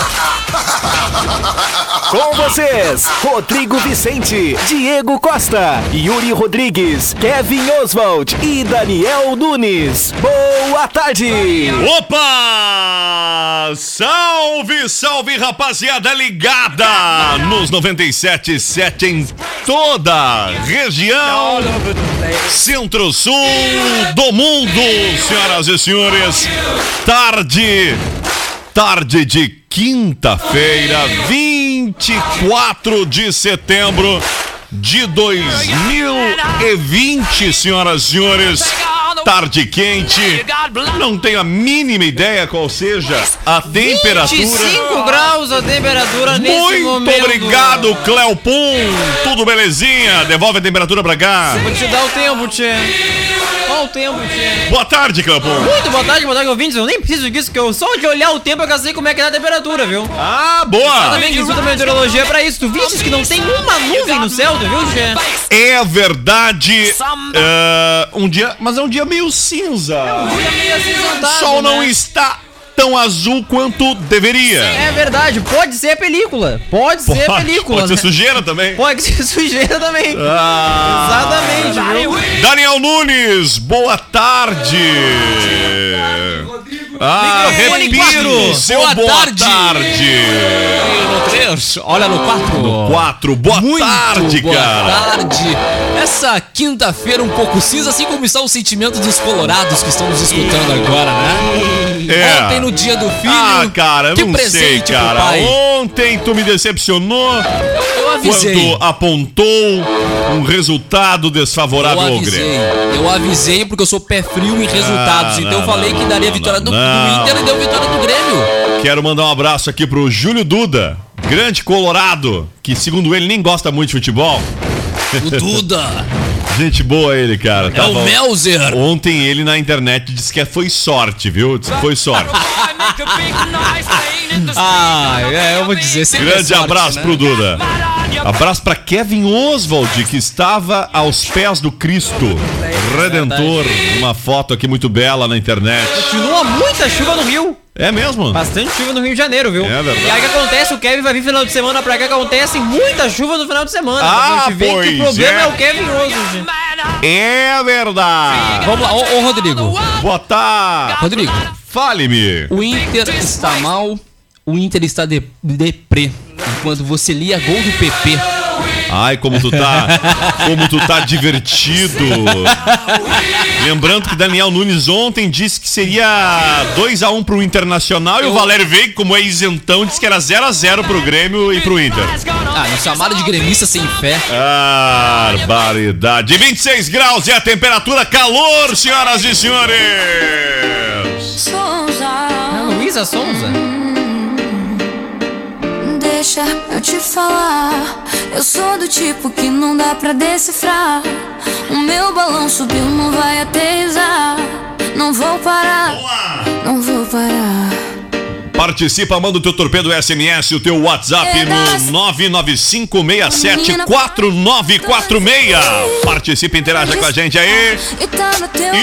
Com vocês, Rodrigo Vicente, Diego Costa, Yuri Rodrigues, Kevin Oswald e Daniel Nunes. Boa tarde! Opa! Salve, salve, rapaziada ligada nos 97.7 em toda região centro-sul do mundo, senhoras e senhores. Tarde, tarde de quinta-feira, 24 de setembro de 2020, senhoras e senhores. Tarde quente, não tenho a mínima ideia qual seja a temperatura. 25 graus a temperatura nesse Muito momento. obrigado, Cleopum. Tudo belezinha? Devolve a temperatura pra cá. Vou te dar o tempo, Tchê. Qual o tempo, Tchê? Boa tarde, Cleopum. Muito boa tarde, boa tarde, ouvintes. Eu nem preciso disso, que eu só de olhar o tempo eu já sei como é que tá a temperatura, viu? Ah, boa. Também que estuda meteorologia é pra isso. Tu vistes que não tem uma nuvem no céu, tu viu, Tchê? É verdade. é, um dia, mas é um dia meio cinza. Fica meio O acinzentado, sol não né? está tão azul quanto deveria. É verdade, pode ser película. Pode, ser película. pode ser né? sujeira também. Pode ser sujeira também. Ah, Exatamente, viu? Daniel Nunes, boa tarde. Ah, quatro. seu Boa boa, tarde. tarde. No 3, olha no 4. Quatro, boa Muito tarde, boa cara. tarde. Essa quinta-feira um pouco cinza, assim como está o sentimento dos colorados que estão nos escutando agora, né? É. Ontem no dia do filho. Ah, cara, eu que não sei, cara. Ontem tu me decepcionou Eu avisei. quando apontou um resultado desfavorável Eu ao Grêmio. eu avisei porque eu sou pé frio em resultados. Ah, então não, eu falei não, que daria não, vitória do, do. Inter e deu vitória do Grêmio. Quero mandar um abraço aqui pro Júlio Duda, grande colorado, que segundo ele nem gosta muito de futebol. O Duda. Gente boa ele, cara. é Tava- o Melzer. Ontem ele na internet disse que foi sorte, viu? Disse que foi sorte. Ah, é, eu vou dizer. é Grande sorte, abraço né? pro Duda. Abraço pra Kevin Oswald, que estava aos pés do Cristo Redentor. Uma foto aqui muito bela na internet. Continua muita chuva no Rio. É mesmo? Bastante chuva no Rio de Janeiro, viu? É verdade. E aí o que acontece? O Kevin vai vir final de semana pra cá que acontece muita chuva no final de semana. Ah, gente vê que pois o problema é. é, o Kevin Oswald. É verdade. Vamos lá, ô, ô Rodrigo. Boa tarde. Rodrigo, Fale-me. o Inter está mal, o Inter está de, deprê. Enquanto você lia gol do PP. Ai, como tu tá. Como tu tá divertido. Lembrando que Daniel Nunes ontem disse que seria 2x1 pro Internacional e o Valério veio, como é isentão, disse que era 0x0 pro Grêmio e pro Inter. Ah, me chamaram de gremista sem fé. Barbaridade. 26 graus é a temperatura, calor, senhoras e senhores. Ah, Luísa Sonza. Deixa eu te falar. Eu sou do tipo que não dá pra decifrar. O meu balão subiu, não vai aterrissar. Não vou parar, não vou parar. Participa, manda o teu torpedo SMS, o teu WhatsApp no 995674946. Participa, interaja com a gente aí.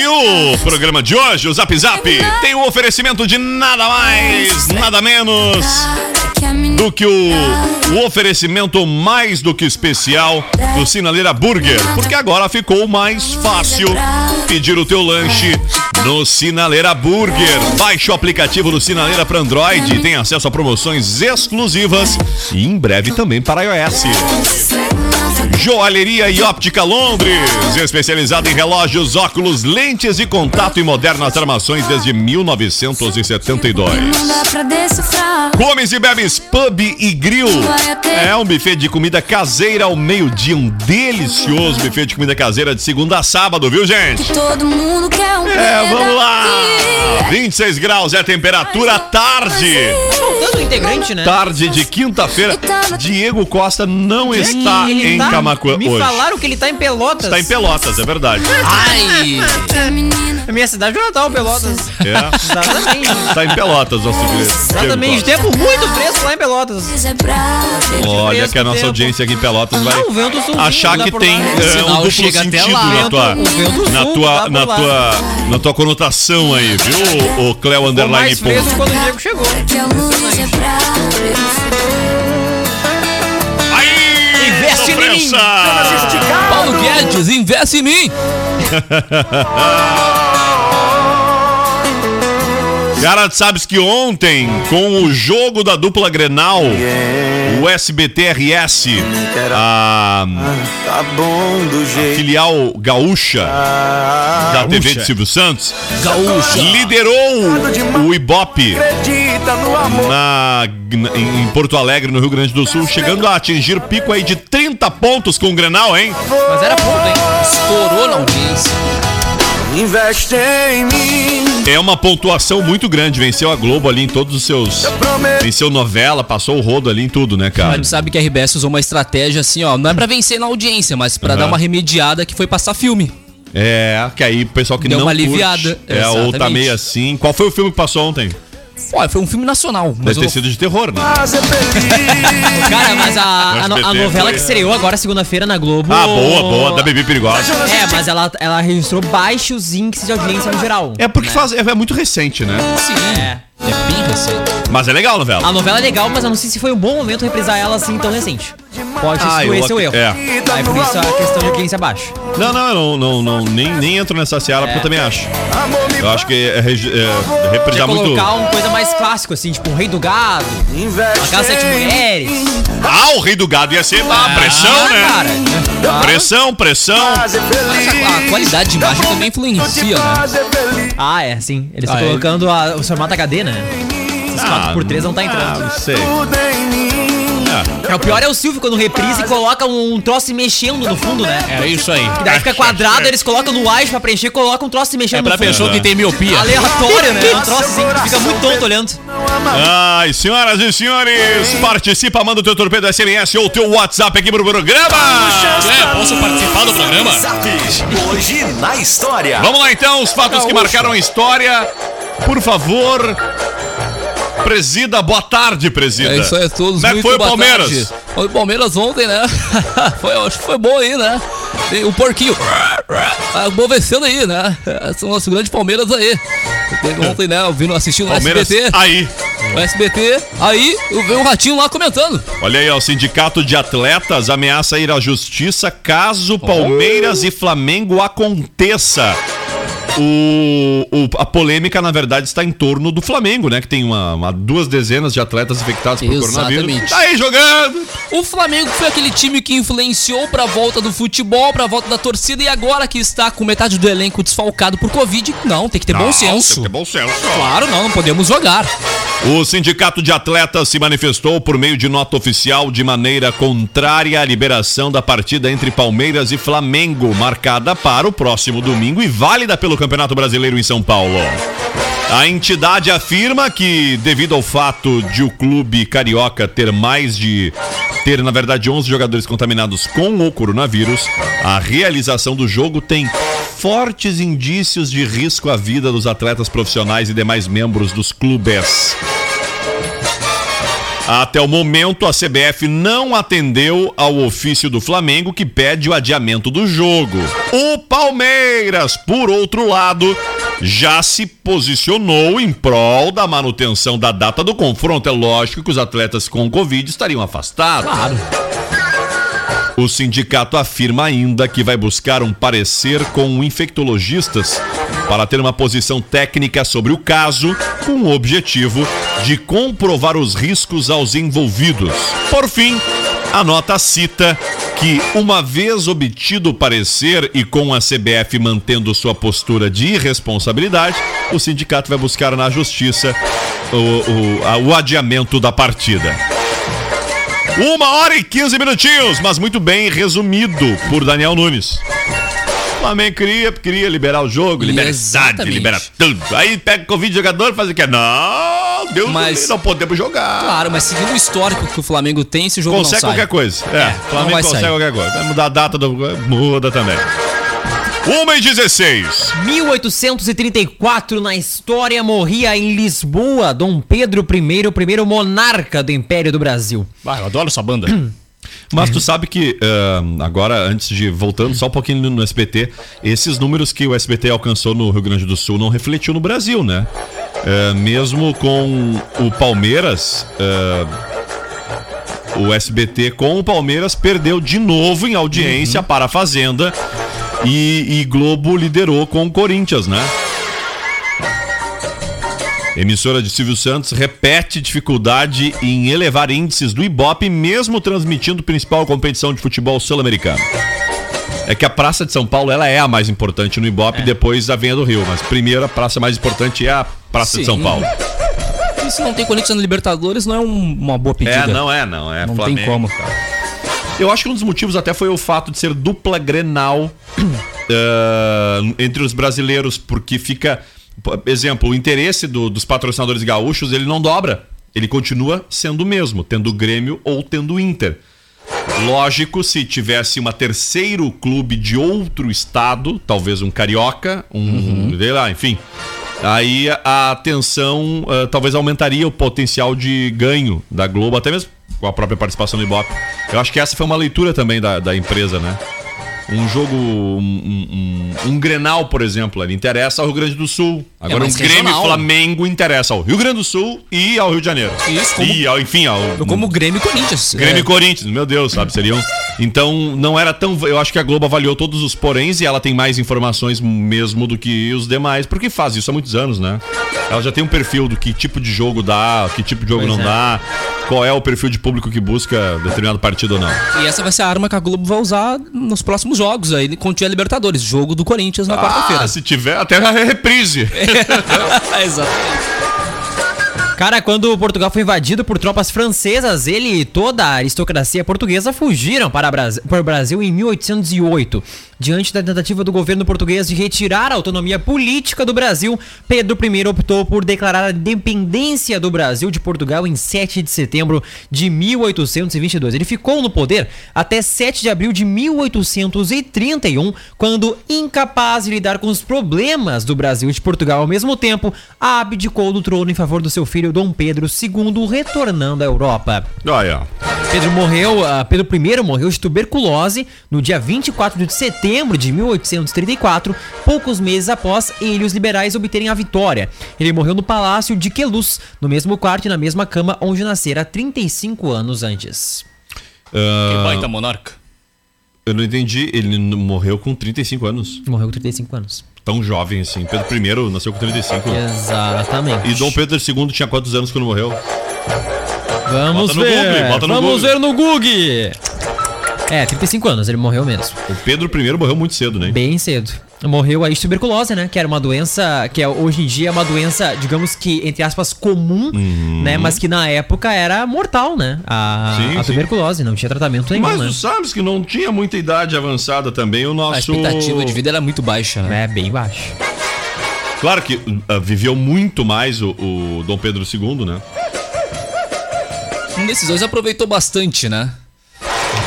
E o programa de hoje, o Zap Zap, tem um oferecimento de nada mais, nada menos do que o, o oferecimento mais do que especial do Sinaleira Burger. Porque agora ficou mais fácil pedir o teu lanche no Sinaleira Burger. Baixe o aplicativo do Sinaleira para Android e tem acesso a promoções exclusivas e em breve também para iOS. Joalheria e Óptica Londres, especializada em relógios, óculos, lentes e contato e modernas armações desde 1972. Não dá pra decifrar. Comes e bebes pub e grill. É um buffet de comida caseira ao meio-dia, um delicioso buffet de comida caseira de segunda a sábado, viu, gente? Todo mundo quer um É, vamos lá! pedaço. 26 graus é a temperatura à tarde. Faltando um integrante, né? Tarde de quinta-feira. Diego Costa não está em tá- Camacuã Me hoje. falaram que ele tá em Pelotas. Está em Pelotas, é verdade. Ai! A minha cidade é Natal, Pelotas. É. Exatamente. Está em Pelotas, nosso querido. Exatamente. Diego Tempo muito fresco lá em Pelotas. é. Olha fresco que a nossa tempo. audiência aqui em Pelotas vai sul achar que tem é, um duplo chega até sentido lá. na tua, na tua, na tua, na tua conotação aí, viu? O Cleo Ficou Underline ponto. quando o Diego chegou. É. Aí, Investe em mim. Paulo Guedes, investe em mim! Cara, sabes que ontem, com o jogo da dupla Grenal, o SBT-RS, a Tá jeito. filial gaúcha da TV de Silvio Santos, Gaúcha! liderou o Ibope na, em em Porto Alegre, no Rio Grande do Sul, chegando a atingir pico aí de 30 pontos com o Grenal, hein? Mas era ponto, hein? Estourou na audiência. Investe em mim. É uma pontuação muito grande, venceu a Globo ali em todos os seus... Venceu novela, passou o rodo ali em tudo, né, cara? Mas sabe que a RBS usou uma estratégia assim, ó. Não é pra vencer na audiência, mas pra Aham. dar uma remediada que foi passar filme. É, que aí o pessoal que Deu não uma curte, aliviada, É, ou tá meio assim. Qual foi o filme que passou ontem? Olha, foi um filme nacional. Mas Deve ter sido de terror, né? Feliz. Cara, mas a, a, no- a novela que estreou agora segunda-feira na Globo. Ah, boa, boa, da Bebê Perigosa. É, mas ela, ela registrou baixos índices de audiência no geral. É porque faz, é, é muito recente, né? Sim, É. é bem recente. Mas é legal a novela. A novela é legal, mas eu não sei se foi um bom momento reprisar ela assim tão recente. Pode Ah, ser eu esse o erro. é. Aí por isso a questão de audiência baixa. Não, não, não, não, não, nem, nem entro nessa seara porque eu também acho. Eu acho que é, regi- é, reprisar muito. Colocar uma coisa mais clássica, assim, tipo um rei do gado, uma casa sete mulheres. Ah, o Rei do Gado ia ser ah, pressão, Ah, né? cara. Pressão, pressão. A qualidade de imagem também influencia, né? Ah, é, sim. Eles estão Ah, é. colocando a- o formato HD, né? Esses 4x3 não tá Ah, entrando. não sei. Tudo em mim. É, o pior é o Silvio quando reprisa e coloca um troço se mexendo no fundo, né? É isso aí. E daí fica quadrado, eles colocam no wide pra preencher, colocam um troço se mexendo É pra no fundo. pessoa que tem miopia. Aleatório, né? Um troço assim, que fica muito tonto olhando. Ai, senhoras e senhores, participa, manda o teu torpedo SMS ou o teu WhatsApp aqui pro programa. É, posso participar do programa? Hoje na história. Vamos lá então, os fatos que marcaram a história. Por favor, presida, boa tarde, presida. É isso aí, todos Como é que muito foi o Palmeiras? tarde. Foi o Palmeiras ontem, né? foi, acho que foi bom aí, né? E o porquinho. Ah, Movecendo aí, né? Esse é o nosso grande Palmeiras aí. Ontem, né? Eu vi no- assistindo Palmeiras SBT. aí. No SBT. Aí eu vi um ratinho lá comentando. Olha aí, ó, o Sindicato de Atletas ameaça ir à justiça caso Palmeiras e Flamengo aconteça. O, o- a polêmica, na verdade, está em torno do Flamengo, né? Que tem uma, uma- duas dezenas de atletas infectados por coronavírus. Exatamente. Tá aí jogando. O Flamengo foi aquele time que influenciou pra volta do futebol, pra volta da torcida e agora que está com metade do elenco desfalcado por Covid, não, tem que ter bom Não, senso. tem que ter bom senso. Claro, não, não podemos jogar. O Sindicato de Atletas se manifestou por meio de nota oficial de maneira contrária à liberação da partida entre Palmeiras e Flamengo, marcada para o próximo domingo e válida pelo Campeonato Brasileiro em São Paulo. A entidade afirma que, devido ao fato de o clube carioca ter mais de. ter, na verdade, 11 jogadores contaminados com o coronavírus, a realização do jogo tem fortes indícios de risco à vida dos atletas profissionais e demais membros dos clubes. Até o momento, a CBF não atendeu ao ofício do Flamengo que pede o adiamento do jogo. O Palmeiras, por outro lado, já se posicionou em prol da manutenção da data do confronto. É lógico que os atletas com Covid estariam afastados. Claro. O sindicato afirma ainda que vai buscar um parecer com infectologistas para ter uma posição técnica sobre o caso, com o objetivo de comprovar os riscos aos envolvidos. Por fim, A nota cita que, uma vez obtido o parecer e com a CBF mantendo sua postura de irresponsabilidade, o sindicato vai buscar na justiça o, o- o adiamento da partida. Uma hora e 15 minutinhos, mas muito bem resumido por Daniel Nunes. O Flamengo queria, queria liberar o jogo, libera Exatamente. libera tudo. Aí pega o Covid jogador e faz o quê? Não, Deus Mas- não podemos jogar. Claro, mas seguindo o histórico que o Flamengo tem, esse jogo Consegue não sai. qualquer coisa. É, É, Flamengo vai consegue sair. qualquer coisa. Vai mudar a data do. Muda também. 1 e 16. 1834, na história, morria em Lisboa Dom Pedro I, o primeiro monarca do Império do Brasil. Ah, eu adoro essa banda. Mas tu sabe que, ah, agora, antes de. Voltando só um pouquinho no, SBT, esses números que o SBT alcançou no Rio Grande do Sul não refletiu no Brasil, né? Ah, mesmo com o Palmeiras. ah, o SBT com o Palmeiras perdeu de novo em audiência para a Fazenda e, e Globo liderou com o Corinthians, né? Emissora de Silvio Santos repete dificuldade em elevar índices do Ibope, mesmo transmitindo principal competição de futebol sul-americano. É que a Praça de São Paulo ela é a mais importante no Ibope, depois da Venha do Rio. Mas primeiro, a praça mais importante é a Praça de São Sim. Paulo. E se não tem Corinthians na Libertadores, não é um- uma boa pedida. É, não é, não. É Não Flamengo. tem como. Eu acho que um dos motivos até foi o fato de ser dupla Grenal eh, entre os brasileiros, porque fica. Por Exemplo, o interesse do- dos patrocinadores gaúchos ele não dobra. Ele continua sendo o mesmo, tendo o Grêmio ou tendo o Inter. Lógico, se tivesse uma terceiro clube de outro estado, talvez um carioca, um, sei lá, enfim, aí a atenção ah, talvez aumentaria o potencial de ganho da Globo, até mesmo com a própria participação do Ibope. Eu acho que essa foi uma leitura também da, da empresa, né? Um jogo, um, um, um- um Grenal, por exemplo, ele interessa ao Rio Grande do Sul. Agora um mais Grêmio regional. Flamengo interessa ao Rio Grande do Sul e ao Rio de Janeiro. Isso, como- E ao, enfim, ao, Como Grêmio e Corinthians. Grêmio É, e Corinthians, meu Deus, sabe? Seriam. Então, não era tão. Eu acho que a Globo avaliou todos os poréns e ela tem mais informações mesmo do que os demais, porque faz isso há muitos anos, né? Ela já tem um perfil do que tipo de jogo dá, que tipo de jogo Pois não é. dá, qual é o perfil de público que busca determinado partido ou não. E essa vai ser a arma que a Globo vai usar nos próximos jogos aí, quando tiver Libertadores. Jogo do Corinthians na quarta-feira. Ah, se tiver, até a reprise. Cara, quando Portugal foi invadido por tropas francesas, ele e toda a aristocracia portuguesa fugiram para, Bras- para o Brasil em 1808. Diante da tentativa do governo português de retirar a autonomia política do Brasil, Pedro I optou por declarar a independência do Brasil de Portugal em 7 de setembro de 1822. Ele ficou no poder até 7 de abril de 1831, quando, incapaz de lidar com os problemas do Brasil e de Portugal ao mesmo tempo, abdicou do trono em favor do seu filho Dom Pedro II, retornando à Europa. Olha, Pedro morreu, ah, Pedro I morreu de tuberculose no dia 24 de setembro de 1834, poucos meses após ele e os liberais obterem a vitória. Ele morreu no palácio de Queluz, no mesmo quarto e na mesma cama onde nascera 35 anos antes. ah, Baita monarca. eu não entendi. Ele morreu com 35 anos. Morreu com 35 anos. Tão jovem assim. Pedro I nasceu com 35. Exatamente. E Dom Pedro II tinha quantos anos quando morreu? Vamos Bota no ver. Google, bota no Vamos Google. ver no Google. É, 35 anos, ele morreu mesmo. O Pedro I morreu muito cedo, né? Bem cedo. Morreu aí de tuberculose, né? Que era uma doença que é, hoje em dia é uma doença, digamos que, entre aspas, comum, né? Mas que na época era mortal, né? A, Sim, a sim. tuberculose, não tinha tratamento nenhum, Mas né? tu sabes que não tinha muita idade avançada também o A nosso. expectativa de vida era muito baixa, né? É, bem baixo. Claro que ah, viveu muito mais o, o Dom Pedro II, né? Um desses dois aproveitou bastante, né?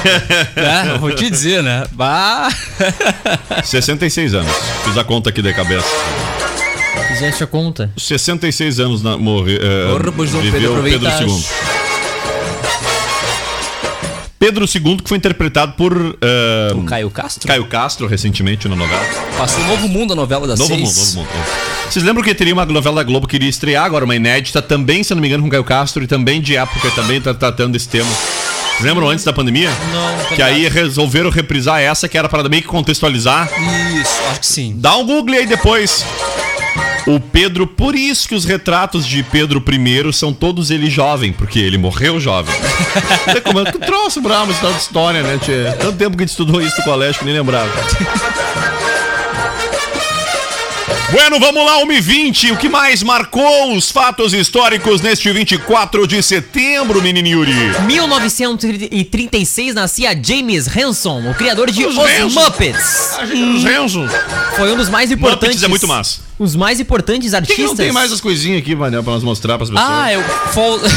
é, eu vou te dizer, né? Bah. 66 anos. Fiz a conta aqui de cabeça. Fizeste a conta? 66 anos na, morre, Porra, pois viveu Pedro Pedro. II. Pedro II, que foi interpretado por eh, O Caio Castro Caio Castro recentemente na novela. passou Novo Mundo, a novela das Novo seis. Mundo, Novo Mundo. Vocês lembram que teria uma novela da Globo que iria estrear agora, uma inédita, também, se não me engano, com Caio Castro e também de época, também tá tratando desse tema. Lembram antes da pandemia? Não, Que aí resolveram reprisar essa, que era para meio que contextualizar. Isso, acho que sim. Dá um Google aí depois. O Pedro, por isso que os retratos de Pedro I são todos ele jovem, porque ele morreu jovem. É como que troço bravo esse tal de história, né, tchê? Tanto tempo que a gente estudou isso no colégio que nem lembrava. Bueno, vamos lá, 1h20. O que mais marcou os fatos históricos neste 24 de setembro, menino Yuri? 1936 nascia James Henson, o criador de Os Os. Muppets. Os Renzo. Foi um dos mais importantes. Muppets é muito massa. Os mais importantes Por que, que artistas. não tem mais as coisinhas aqui, Manel, pra nós mostrar pras pessoas? Ah, eu. Fol...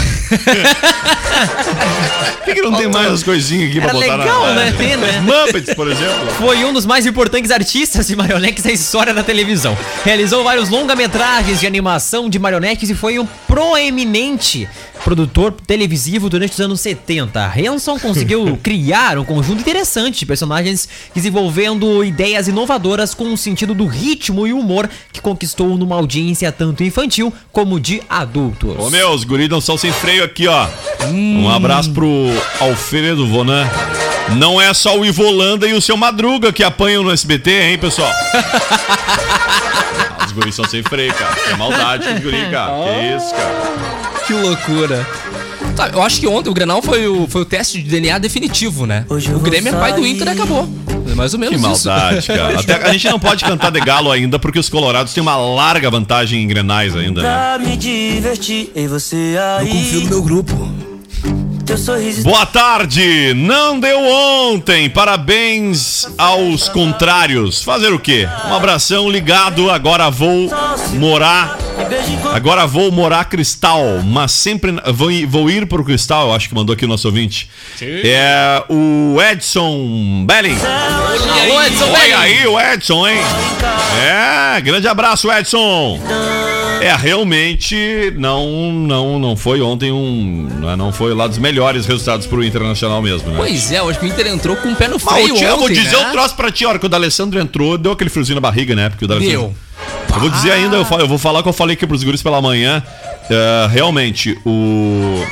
Por que, não tem mais as coisinhas aqui pra Era botar legal, na... né? Ter, né? Muppets, por exemplo. Foi um dos mais importantes artistas de marionetes da história da televisão. Realizou vários longa-metragens de animação de marionetes e foi um proeminente produtor televisivo durante os anos 70. Hanson conseguiu criar um conjunto interessante de personagens, desenvolvendo ideias inovadoras com o sentido do ritmo e humor que conquistou numa audiência tanto infantil como de adultos. Ô meu, os guris não são sem freio aqui, ó. Um abraço pro Alfredo Vonan. Não é só o Ivolanda e o seu Madruga que apanham no SBT, hein, pessoal? os guris são sem freio, cara. É maldade com os guris, cara. Que isso, cara. que loucura. Tá, eu acho que ontem o Grenal foi o, foi o teste de DNA definitivo, né? O Grêmio é pai do Inter e acabou. É mais ou menos Que isso. maldade, cara. Até a gente não pode cantar de galo ainda, porque os colorados têm uma larga vantagem em grenais ainda, né? Pra me divertir em você aí. Eu confio no meu grupo. Teu sorriso Boa tarde! Não deu ontem! Parabéns aos contrários. Fazer o quê? Um abração ligado. Agora vou morar. Agora vou morar Cristal, mas sempre. Vou, ir- vou ir pro Cristal, eu acho que mandou aqui o nosso ouvinte. É o Edson Belling. Alô, Edson Oi Belling. aí, o Edson, hein? É, grande abraço, Edson. É, realmente não não não foi ontem um, né, não foi lá dos melhores resultados pro Internacional mesmo, né? Pois é, eu acho que o Inter entrou com o pé no Mas freio Tia, eu vou ontem, dizer né? um troço pra ti, a hora que o D'Alessandro entrou, deu aquele friozinho na barriga, né? Porque o D'Alessandro... Eu vou dizer ainda, eu, falo- eu vou falar o que eu falei aqui pros guris pela manhã. É, realmente, o...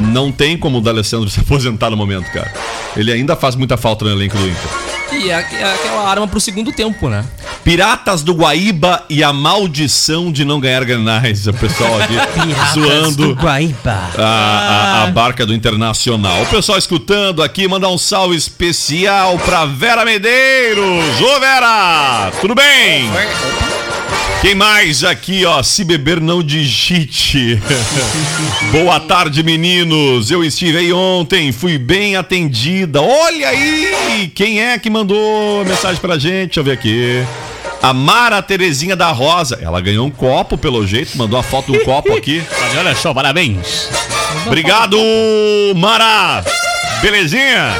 Não tem como o D'Alessandro se aposentar no momento, cara. Ele ainda faz muita falta no elenco do Inter. E é, é aquela arma pro segundo tempo, né? Piratas do Guaíba e a maldição de não ganhar granais. O pessoal aqui Piratas zoando do Guaíba. a, a- a barca do Internacional. O pessoal escutando aqui, mandar um salve especial pra Vera Medeiros. Ô Vera, tudo bem? Quem mais aqui, ó? Se beber, não digite. Boa tarde, meninos. Eu estive aí ontem, fui bem atendida. Olha aí! Quem é que mandou mensagem pra gente? Deixa eu ver aqui. A Mara Terezinha da Rosa. Ela ganhou um copo, pelo jeito, mandou a foto um copo aqui. Olha só, parabéns. Obrigado, Mara! Belezinha?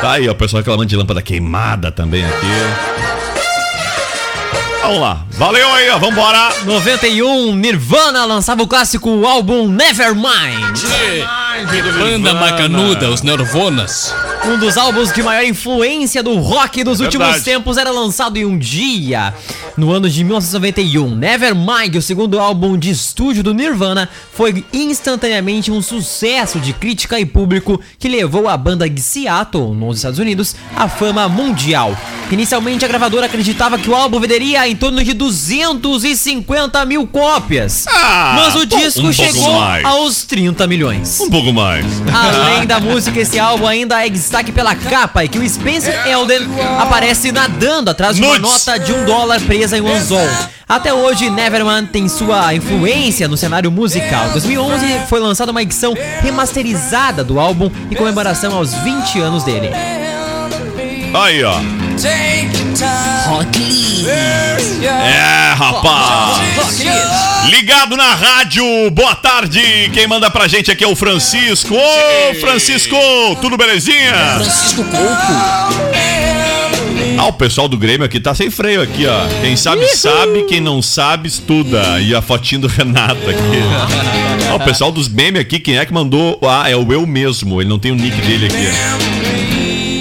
Tá aí, ó, o pessoal reclamando de lâmpada queimada também aqui. Vamos lá. Valeu aí, ó. Vambora. 91, Nirvana lançava o clássico álbum Nevermind. Banda macanuda, os Nervonas. Um dos álbuns de maior influência do rock dos últimos Verdade. tempos era lançado em um dia. No ano de 1991, Nevermind, o segundo álbum de estúdio do Nirvana, foi instantaneamente um sucesso de crítica e público que levou a banda de Seattle, nos Estados Unidos, à fama mundial. Inicialmente, a gravadora acreditava que o álbum venderia em torno de 250 mil cópias. Ah, mas o disco um chegou mais. aos 30 milhões. Um pouco mais. Além da música, esse álbum ainda é destaque pela capa e que o Spencer Elden aparece nadando atrás de uma Nudes. nota de um dólar presa em um anzol. Até hoje, Neverman tem sua influência no cenário musical. Em 2011 foi lançada uma edição remasterizada do álbum em comemoração aos 20 anos dele. Aí, ó. É, rapaz. Ligado na rádio, boa tarde. Quem manda pra gente aqui é o Francisco. Ô, Francisco, tudo belezinha? Francisco Coco. Ah, o pessoal do Grêmio aqui tá sem freio aqui, ó. Quem sabe, sabe. Quem não sabe, estuda. E a fotinho do Renato aqui. Ó, o pessoal dos memes aqui, quem é que mandou? Ah, é o eu mesmo. Ele não tem o nick dele aqui.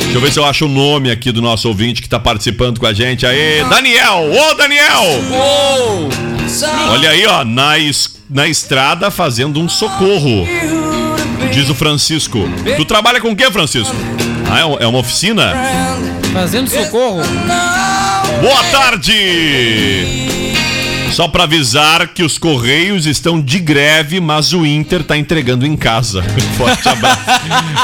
Deixa eu ver se eu acho o nome aqui do nosso ouvinte que tá participando com a gente. Aê, Daniel! Ô, Daniel! Olha aí, ó, na, es- na estrada fazendo um socorro. Diz o Francisco. Tu trabalha com o quê, Francisco? Ah, é é uma oficina? Fazendo socorro. Boa tarde! Só pra avisar que os Correios estão de greve, mas o Inter tá entregando em casa. Forte abraço.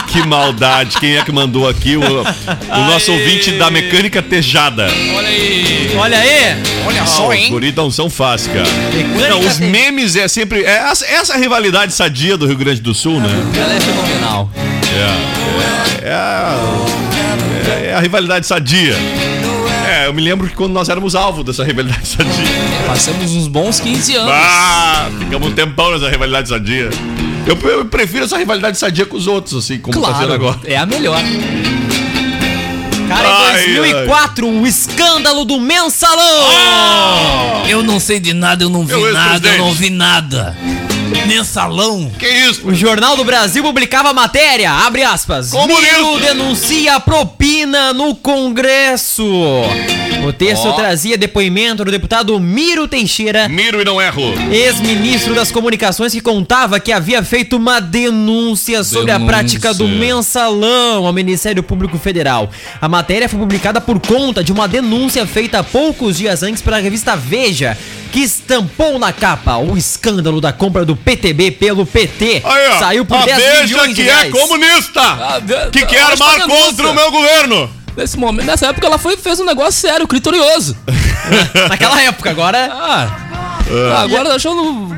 que maldade. Quem é que mandou aqui? O, o nosso ouvinte da Mecânica Tejada. Olha aí. Olha aí! Olha Ah, só, os hein? não são fáceis, cara. Mecânica Não, os memes é sempre. É essa, essa rivalidade sadia do Rio Grande do Sul, né? Ela é fenomenal. É, é, é, a, é- é a rivalidade sadia. É, eu me lembro que quando nós éramos alvo dessa rivalidade sadia. Passamos uns bons 15 anos. Ah, ficamos um tempão nessa rivalidade sadia. Eu, eu prefiro essa rivalidade sadia com os outros, assim, como tá sendo agora. é a melhor. Cara, em Ai, 2004, o escândalo do mensalão! Eu não sei de nada, eu não vi Eu nada, eu não vi nada. Mensalão. Que isso? O Jornal do Brasil publicava a matéria, abre aspas. Comunista. Miro denuncia propina no Congresso. O texto trazia depoimento do deputado Miro Teixeira, Miro e não erro. ex-ministro das comunicações, que contava que havia feito uma denúncia sobre a Denúncia. prática do mensalão ao Ministério Público Federal. A matéria foi publicada por conta de uma denúncia feita poucos dias antes pela revista Veja, que estampou na capa o escândalo da compra do PTB pelo PT. Aí, ó. Saiu por a 10 Veja milhões de que é reais. comunista. Ah, ve- que quer armar denúncia. contra o meu governo. Nesse momento, nessa época ela foi, fez um negócio sério, clitorioso. Naquela época, agora... Ah, agora tá achando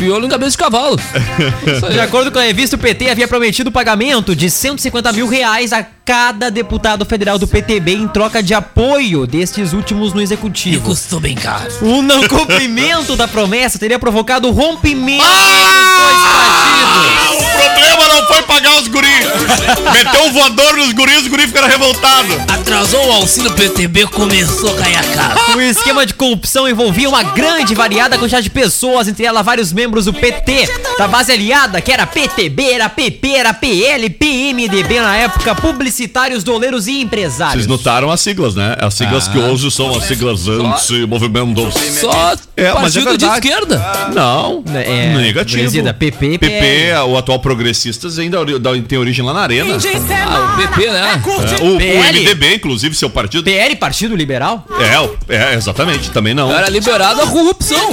piolho em cabeça de cavalo. De acordo com a revista, o PT havia prometido o pagamento de 150 mil reais a cada deputado federal do PTB em troca de apoio destes últimos no E executivo. custou bem caro. O não cumprimento da promessa teria provocado o rompimento Ah, o problema não foi pagar os guris. Meteu um voador nos guris, os guris ficaram revoltados. Atrasou o auxílio PTB, começou a cair a casa. dos partidos. O esquema de corrupção envolvia uma grande e variada quantidade de pessoas, entre elas vários membros do PT, da base aliada, que era PTB, era PP, era PL, PMDB na época, publicitários, doleiros e empresários. Vocês notaram as siglas, né? As siglas que hoje são as siglas anti-movimentos. Só É, mas é partido de esquerda. Não, É, negativo. presida, PP, PP, o atual Progressistas, ainda tem origem lá na Arena. Ah, o PP, né? É, o, o PL. MDB, inclusive, seu partido. PL, Partido Liberal? É, o- é, exatamente, também não. Era liberado a corrupção.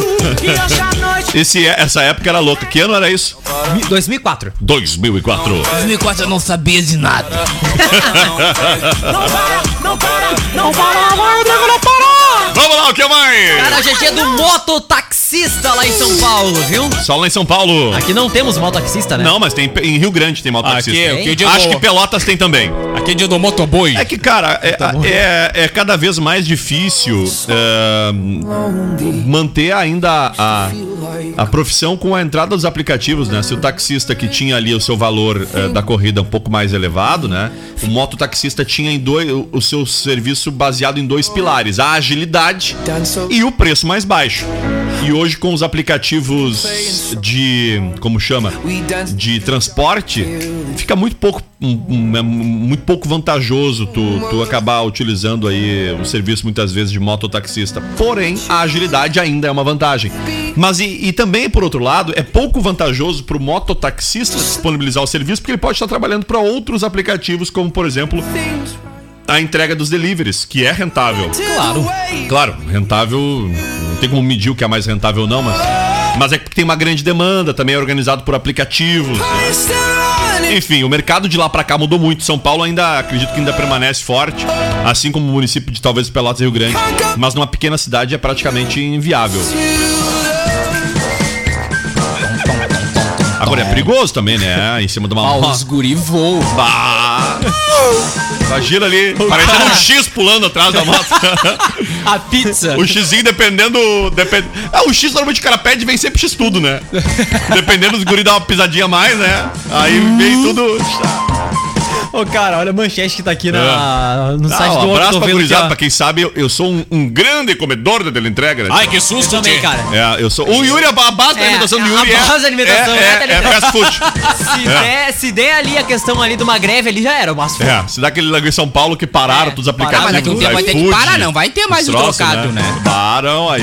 Esse, é- essa época era louca. Que ano era isso? 2004. 2004. 2004 eu não sabia de nada. Vamos lá, o que mais? Cara, hoje é do mototaxista lá em São Paulo, viu? Só lá em São Paulo. Aqui não temos mototaxista, né? Não, mas tem em Rio Grande tem mototaxista. Aqui, aqui é dia Acho do- que Pelotas tem também. Aqui é dia do motoboi. É que, cara, é, é, é cada vez mais difícil é, manter ainda a, a profissão com a entrada dos aplicativos, né? Se o taxista que tinha ali o seu valor é, da corrida um pouco mais elevado, né? O mototaxista tinha em dois, o seu serviço baseado em dois pilares: a agilidade e o preço mais baixo. E hoje com os aplicativos de, como chama, de transporte, fica muito pouco, é muito pouco vantajoso tu, tu acabar utilizando aí o serviço muitas vezes de mototaxista. Porém, a agilidade ainda é uma vantagem. Mas e, e também por outro lado, é pouco vantajoso para o mototaxista disponibilizar o serviço porque ele pode estar trabalhando para outros aplicativos, como por exemplo a entrega dos deliveries, que é rentável. Claro. Claro, rentável, não tem como medir o que é mais rentável ou não, mas. Mas é porque tem uma grande demanda, também é organizado por aplicativos. né? Enfim, o mercado de lá pra cá mudou muito. São Paulo ainda, acredito que ainda permanece forte, assim como o município de talvez Pelotas e Rio Grande. Mas numa pequena cidade é praticamente inviável. Agora é perigoso também, né? Em cima de uma Ah, os guri voam. Bah! Imagina ali, parecendo um X pulando atrás da moto. A pizza. O Xzinho dependendo. Depend... Ah, o X normalmente o cara pede vem sempre X tudo, né? Dependendo dos guri dar uma pisadinha a mais, né? Aí vem tudo. Ô, cara, olha a manchete que tá aqui na, no site Ah, do um abraço pra gurizada, ó. pra quem sabe, eu, eu sou um, um grande comedor da teleentrega, né? Ai, que susto, Eu também, cara. É, eu sou. O Yuri, a ba- a base da É, alimentação do a Yuri é. base da alimentação é, é é, é fast food. Se, É. der, se der ali a questão ali de uma greve ali, já era. Mas É, se dá aquele negócio em São Paulo que pararam É, todos os aplicativos. mas a um do tempo vai ter que parar, não vai ter mais o trocado, né? Param aí.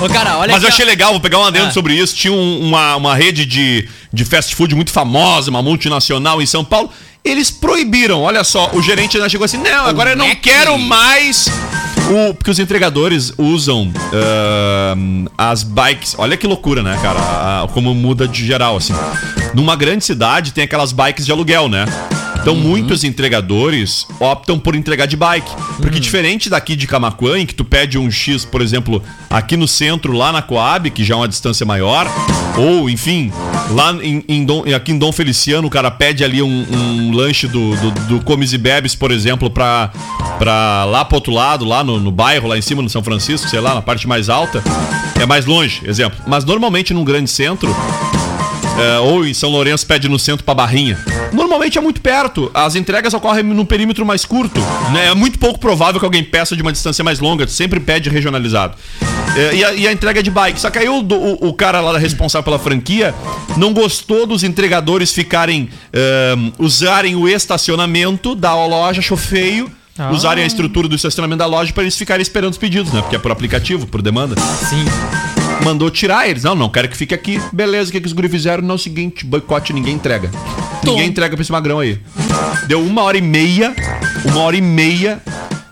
Ô, cara, olha Mas eu achei legal, vou pegar um adendo Ah. sobre isso. Tinha um- uma, uma rede de, de fast food muito famosa, uma multinacional em São Paulo. Eles proibiram, olha só, o gerente ainda chegou assim: não, agora eu não quero mais O, porque os entregadores usam ahn, as bikes. Olha que loucura, né, cara? A- como muda de geral, assim. Numa grande cidade tem aquelas bikes de aluguel, né? Então muitos entregadores optam por entregar de bike. Porque diferente daqui de Camaquã, em que tu pede um X, por exemplo, aqui no centro, lá na Coab, que já é uma distância maior, ou enfim, lá em, em Dom- aqui em Dom Feliciano, o cara pede ali um, um lanche do, do, do Comes e Bebes, por exemplo, pra, pra lá pro outro lado, lá no, no bairro, lá em cima, no São Francisco, sei lá, na parte mais alta, é mais longe, exemplo. Mas normalmente num grande centro, é, ou em São Lourenço pede no centro pra Barrinha. Normalmente é muito perto. As entregas ocorrem num perímetro mais curto. né? É muito pouco provável que alguém peça de uma distância mais longa. Tu sempre pede regionalizado. É, e, a, e a entrega de bike. Só que aí o, o, o cara lá responsável pela franquia não gostou dos entregadores ficarem. ahn, usarem o estacionamento da loja, achou feio. Ah. Usarem a estrutura do estacionamento da loja para eles ficarem esperando os pedidos, né? Porque é por aplicativo, por demanda Sim. Mandou tirar eles. Não, não, quero que fique aqui. Beleza, o que, que os guri fizeram? Não, é o seguinte, boicote, ninguém entrega. Ninguém entrega pra esse magrão aí. Deu uma hora e meia, uma hora e meia.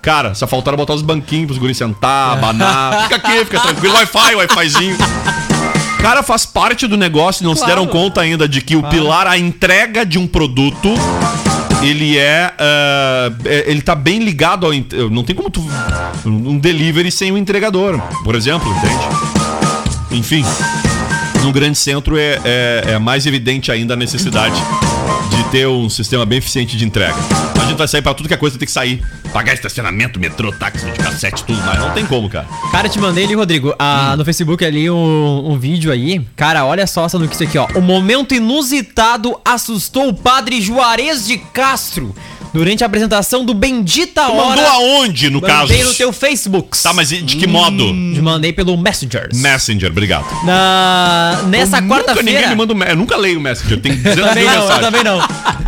Cara, só faltaram botar os banquinhos pros guris sentar, abanar. Fica aqui, fica tranquilo. Wi-Fi, Wi-Fizinho. Cara, faz parte do negócio, não se deram conta ainda de que o pilar, a entrega de um produto, ele é, é- ele tá bem ligado ao não tem como tu um delivery sem o entregador, por exemplo, entende? Enfim, no grande centro é, é, é mais evidente ainda a necessidade de ter um sistema bem eficiente de entrega. A gente vai sair pra tudo que é coisa tem que sair. Pagar estacionamento, metrô, táxi, de cassete, tudo mais. Não tem como, cara. Cara, te mandei ali, Rodrigo, ah, no Facebook ali um, um vídeo aí. Cara, olha só essa notícia aqui, ó. O momento inusitado assustou o padre Juarez de Castro durante a apresentação do Bendita Tu Hora. mandou aonde, no caso? Mandei no teu Facebook. Tá, mas de que modo? Te mandei pelo Messengers. Messenger, obrigado. Na... Nessa Eu Nunca ninguém quarta-feira. me manda um Eu nunca leio o Messenger. Tem 200 Também mil não, eu mensagens. também não.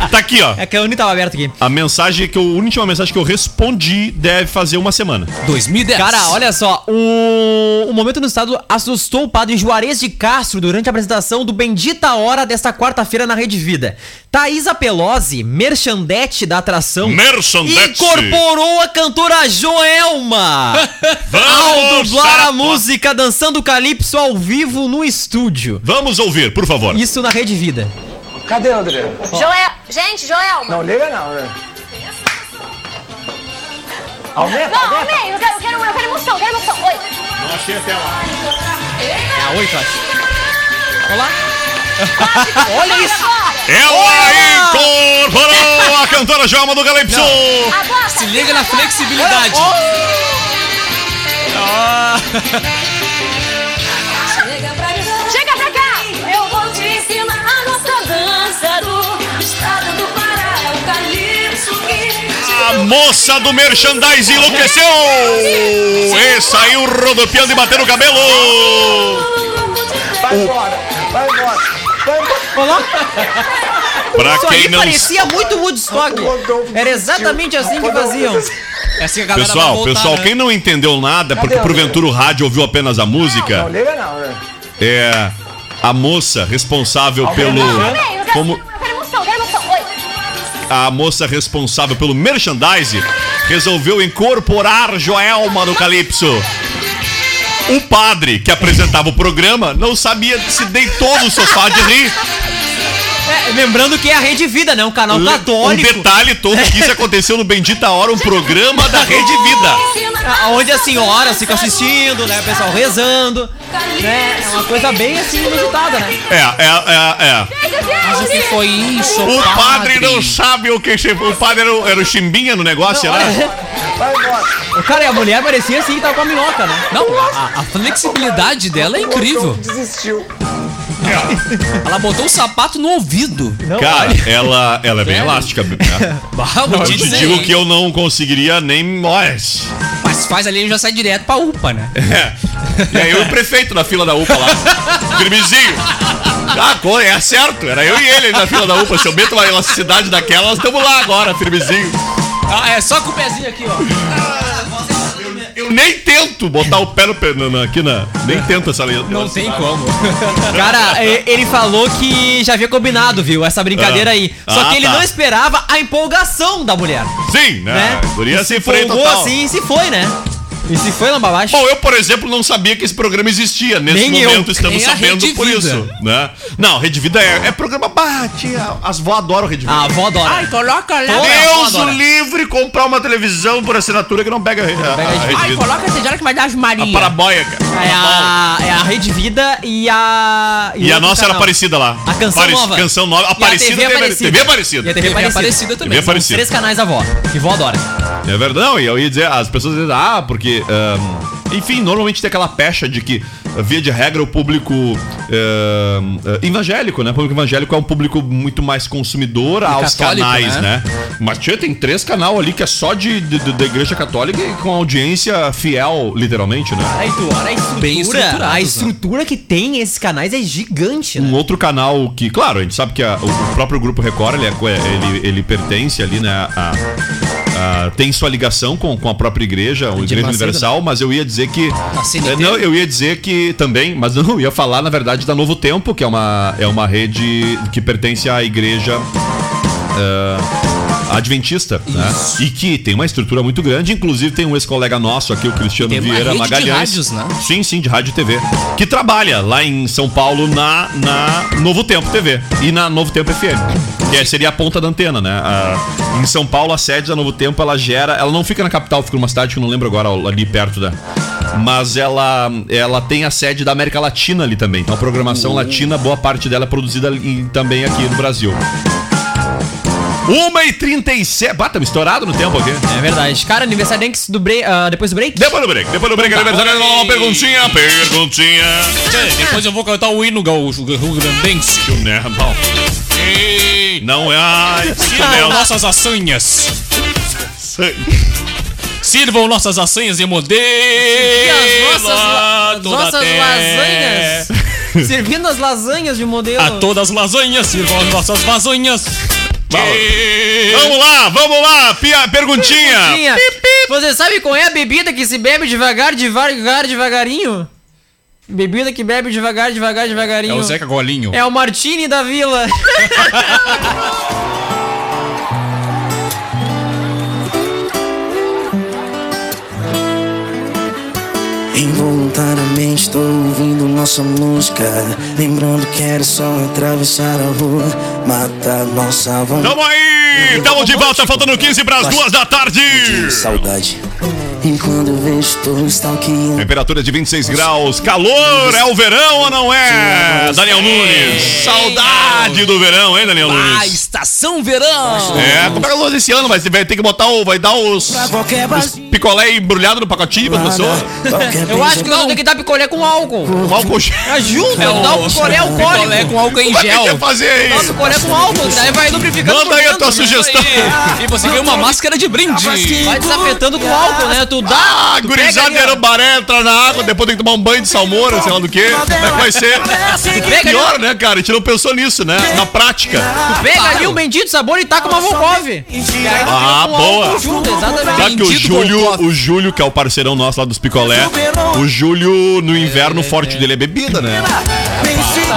Tá aqui, ó. É que a Uni tava aberta aqui. A mensagem que eu, a última mensagem que eu respondi deve fazer uma semana. 2010. Cara, olha só, o, o momento no estado assustou o padre Juarez de Castro durante a apresentação do Bendita Hora desta quarta-feira na Rede Vida. Thaisa Pelosi, merchandete da atração, Merchandete. incorporou a cantora Joelma ao Vamos, dublar a música Dançando Calypso ao vivo no estúdio. Vamos ouvir, por favor. Isso na Rede Vida. Cadê, André? Joel, gente, Joelma. Não liga não, né? Aumenta, Não, aumenta. amei, eu quero, eu quero, eu quero emoção, eu quero emoção. Oi. Não achei até lá. É a 8, acho. Olá. Olha isso. Ela incorporou a cantora Joelma do Calypso. Agora, Se liga na flexibilidade. chega pra cá. Eu vou te ensinar a nossa dança do estado do Pará. É o calypso que A moça do merchandising enlouqueceu. E saiu rodopiando e batendo o cabelo. Vai embora. Olá. Pra Isso aí quem não parecia muito Woodstock. Era exatamente assim que faziam. É assim que a galera vai Pessoal, voltar, pessoal, né? quem não entendeu nada, porque Cadê, porventura o rádio ouviu apenas a música, Não liga não, né? é a moça responsável pelo como a moça responsável pelo merchandising resolveu incorporar Joelma do Calypso. O padre que apresentava o programa não sabia se deitou no sofá de rir. Lembrando que é a Rede Vida, né? Um canal Um católico. detalhe todo que isso aconteceu no Bendita Hora, um programa da Rede Vida. a- Onde as senhoras ficam assistindo, né? O pessoal rezando. Né? É uma coisa bem assim inusitada, né? É, é, é, é. Mas o que foi isso, O padre não sabe o que. O padre era o, era o chimbinha no negócio, né? Vai embora. O cara e a mulher parecia assim que tava com a minhoca, né? Não, a, a flexibilidade dela é incrível. Desistiu. Ela botou o sapato no ouvido. Cara, ela, ela é bem Sério? elástica. Né? Bah, vou Eu te dizer, digo hein? que eu não conseguiria nem mais. Mas faz ali e já sai direto pra UPA, né? É. E aí eu e o prefeito na fila da UPA lá. Firmezinho. Ah, é certo. Era eu e ele ali na fila da UPA. Se eu meto uma elasticidade daquela, nós estamos lá agora, firmezinho. Ah, é só com o pezinho aqui, ó. Eu nem tento botar o pé no, pé- na- aqui na. Nem tento essa linha. Não tem como. Cara, ele falou que já havia combinado, viu? Essa brincadeira Ah. aí. Só Ah, que ele tá. não esperava a empolgação da mulher. Sim, né? Né? Guria se Se empolgou total. assim e se foi, né? E se foi lá baixo? Bom, eu, por exemplo, não sabia que esse programa existia. Nesse Nem eu. momento estamos Nem a sabendo por isso. Né? Não, Rede Vida é, é programa. Bah, tia, as vó adoram Rede Vida. Ah, a avó adora. coloca lá. Deus o livre comprar uma televisão por assinatura que não pega, a, a, a Rede Vida. coloca essa hora que vai dar as A Maria. parabóia, cara. É a, é a Rede Vida e a. E a outro nossa era canal. parecida lá. A canção Parec- nova. Canção nova. E a Aparecida TV TV, Aparecida. TV Aparecida. E a TV TV Aparecida. Aparecida também. TV Aparecida. Três canais da avó. Que vó adora. É verdade, não, e eu ia dizer, as pessoas dizem, ah, porque. Ahn, enfim, normalmente tem aquela pecha de que, via de regra, o público evangélico, né? O público evangélico é um público muito mais consumidor aos católico, canais, né? né? Mas tia, tem três canal ali que é só de, de- de- da igreja católica e com audiência fiel, literalmente, né? Aí tu olha a estrutura. A né? estrutura que tem esses canais é gigante, Um né? outro canal que, claro, a gente sabe que a- o, próprio Grupo Record, ele, é ele, ele pertence ali, né, a, a- tem sua ligação com, com a própria igreja, a Igreja Macedo, Universal, mas eu ia dizer que... A CNT? É, não, eu ia dizer que também, mas eu não ia falar, na verdade, da Novo Tempo, que é uma, é uma rede que pertence à igreja... ah, Adventista, né? E que tem uma estrutura muito grande, inclusive tem um ex-colega nosso aqui, o Cristiano Tem Vieira rede de Magalhães. rádios, né? Sim, sim, de rádio e TV. Que trabalha lá em São Paulo na, na Novo Tempo TV e na Novo Tempo FM. Que é- seria a ponta da antena, né? A- em São Paulo, a sede da Novo Tempo, ela gera. Ela não fica na capital, fica numa cidade que eu não lembro agora, ali perto da. Mas ela, ela tem a sede da América Latina ali também. Então a programação latina, boa parte dela é produzida ali- também aqui no Brasil. 1h37. Bata, tá estourado no tempo aqui. É verdade. Cara, aniversariantes do break, ah, depois do break? Depois do break, depois do break, aniversário, uma perguntinha, perguntinha. Tchê, Depois eu vou cantar o hino gaúcho, Rio Grandense. Né, bom. Não é. Ai, Sirvam nossas assanhas. Sirvam nossas assanhas e modelo. as nossas, la- nossas lasanhas. Servindo as lasanhas de modelo. A todas as lasanhas, sirvam as nossas lasanhas. Tchê. Vamos lá, vamos lá, pia, perguntinha. Tinha. Você sabe qual é a bebida que se bebe devagar, devagar, devagarinho? Bebida que bebe devagar, devagar, É devagarinho. o Zeca Golinho. É o Martini da Vila. Involuntariamente estou ouvindo nossa música Lembrando que era só atravessar a rua Matar nossa vontade Tamo aí, tamo de volta, faltando 15 para as duas da tarde. Saudade E quando eu vejo estou stalkeando Temperatura de 26 graus, calor, é o verão ou não é? Daniel Nunes, saudade do verão, hein, Daniel Ah, Nunes? estação verão. É, como é calor esse ano, mas você vai ter que botar o, vai dar os, os picolé embrulhado no pacotinho pra pessoa. Eu acho que nós temos que dar picolé com álcool. Um álcool gel. Ajuda, dá o picolé Picolé alcoólico. com álcool em Como é que gel. quer fazer Dá o picolé com álcool, daí vai lubrificando. Manda aí a tua sugestão. E você ganha uma máscara de brinde. Vai desafetando com álcool, né? Tu dá. Ah, tu gurizada ali, de ó. Arambaré, entra na água, depois tem que tomar um banho de salmoura, sei lá do que. Como é que vai ser? pega Pior, né, cara? A gente não pensou nisso, né? Na prática. Pega ali o bendito sabor e taca uma Volkov. Ah, boa. Junto, exatamente. Sabe que o Júlio, Volkov. o Júlio, que é o parceirão nosso lá dos picolé, o Júlio, no inverno, o forte dele é bebida, né?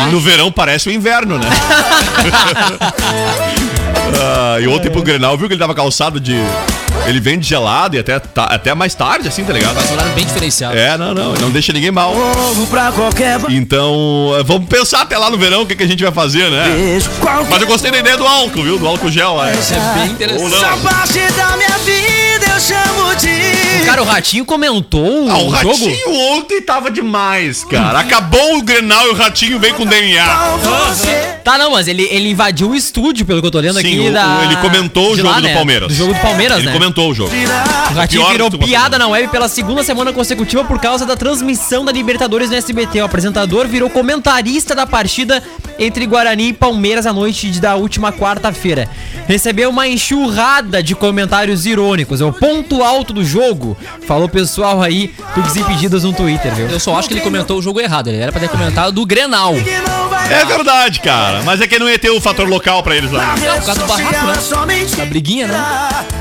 E no verão parece o inverno, né? Ah, e ontem pro Grenal, viu que ele tava calçado de. Ele vem de gelado e até, ta- até mais tarde, assim, tá ligado? Um horário bem diferenciado. É, não, não, não deixa ninguém mal. Qualquer Então, eh, vamos pensar até lá no verão o que, que a gente vai fazer, né? Qualquer Mas eu gostei da ideia do álcool, viu? Do álcool gel. É. Isso é bem Ou interessante. da minha vida eu chamo de Cara, o Ratinho comentou Ah, o o Ratinho jogo. ontem tava demais, cara. Acabou o Grenal e o Ratinho vem com DNA. Tá, não, mas ele, ele invadiu o estúdio, pelo que eu tô lendo Sim, aqui. o- da... ele comentou o jogo lá, do né? Palmeiras. Do jogo do Palmeiras, Ele né? comentou o jogo. O Ratinho virou piada na web pela segunda semana consecutiva por causa da transmissão da Libertadores no SBT. O apresentador virou comentarista da partida entre Guarani e Palmeiras à noite de- da última quarta-feira. Recebeu uma enxurrada de comentários irônicos. É o ponto alto do jogo. Falou o pessoal aí do Desimpedidos no Twitter, viu? Eu só acho que ele comentou o jogo errado. Ele era pra ter comentado do Grenal. É verdade, cara. Mas é que não ia ter o fator local pra eles lá. É, por causa do barraco, né? somente A briguinha, né?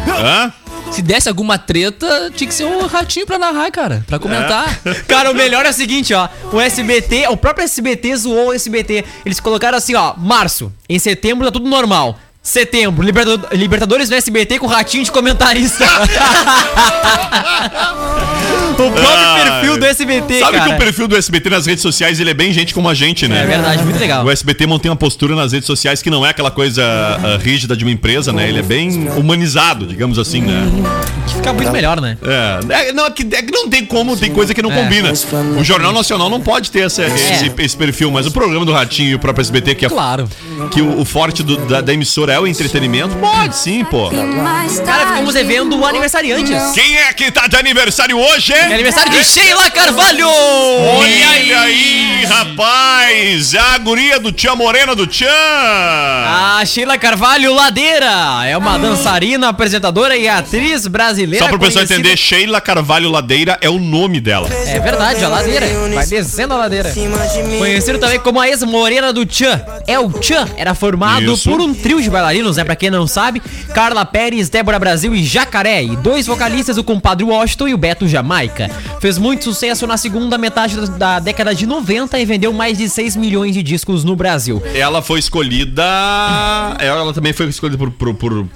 Hã? Se desse alguma treta, tinha que ser o ratinho pra narrar, cara. Pra comentar. Cara, o melhor é o seguinte, ó. O SBT, o próprio SBT zoou o SBT. Eles colocaram assim, ó, março. Em setembro tá tudo normal. Setembro, Libertado- Libertadores no SBT com ratinho de comentarista. o próprio Ai. perfil do SBT, Sabe cara. que o perfil do SBT nas redes sociais ele é bem gente como a gente, né? É verdade, muito legal. O SBT mantém uma postura nas redes sociais que não é aquela coisa ah, rígida de uma empresa, né? Ele é bem humanizado, digamos assim, né? Fica muito melhor, né? É, é, não, é que, é que não tem como, tem coisa que não É. combina. O Jornal Nacional não pode ter essa- esse, esse perfil, mas o programa do Ratinho e o próprio SBT, que é Claro. que o, o forte do- da, da emissora é o entretenimento, pode sim, pô. Cara, ficamos devendo aniversariantes. Quem é que tá de aniversário hoje? É aniversário de Sheila Carvalho! Olha aí, rapaz! A guria do Tia Morena do Tchan! A Sheila Carvalho Ladeira é uma dançarina, apresentadora e atriz brasileira. Só pro pessoal conhecida- entender, Sheila Carvalho Ladeira é o nome dela. É verdade, a ladeira. Vai descendo a ladeira. Conhecido também como a ex-morena do Tchan. É o Tchan era formado Isso. por um trio de bailarinos, né? Pra quem não sabe, Carla Pérez, Débora Brasil e Jacaré. E dois vocalistas, o compadre Washington e o Beto Jamaica. Fez muito sucesso na segunda metade da- da década de 90 e vendeu mais de 6 milhões de discos no Brasil. Ela foi escolhida. Ela também foi escolhida por. por, por,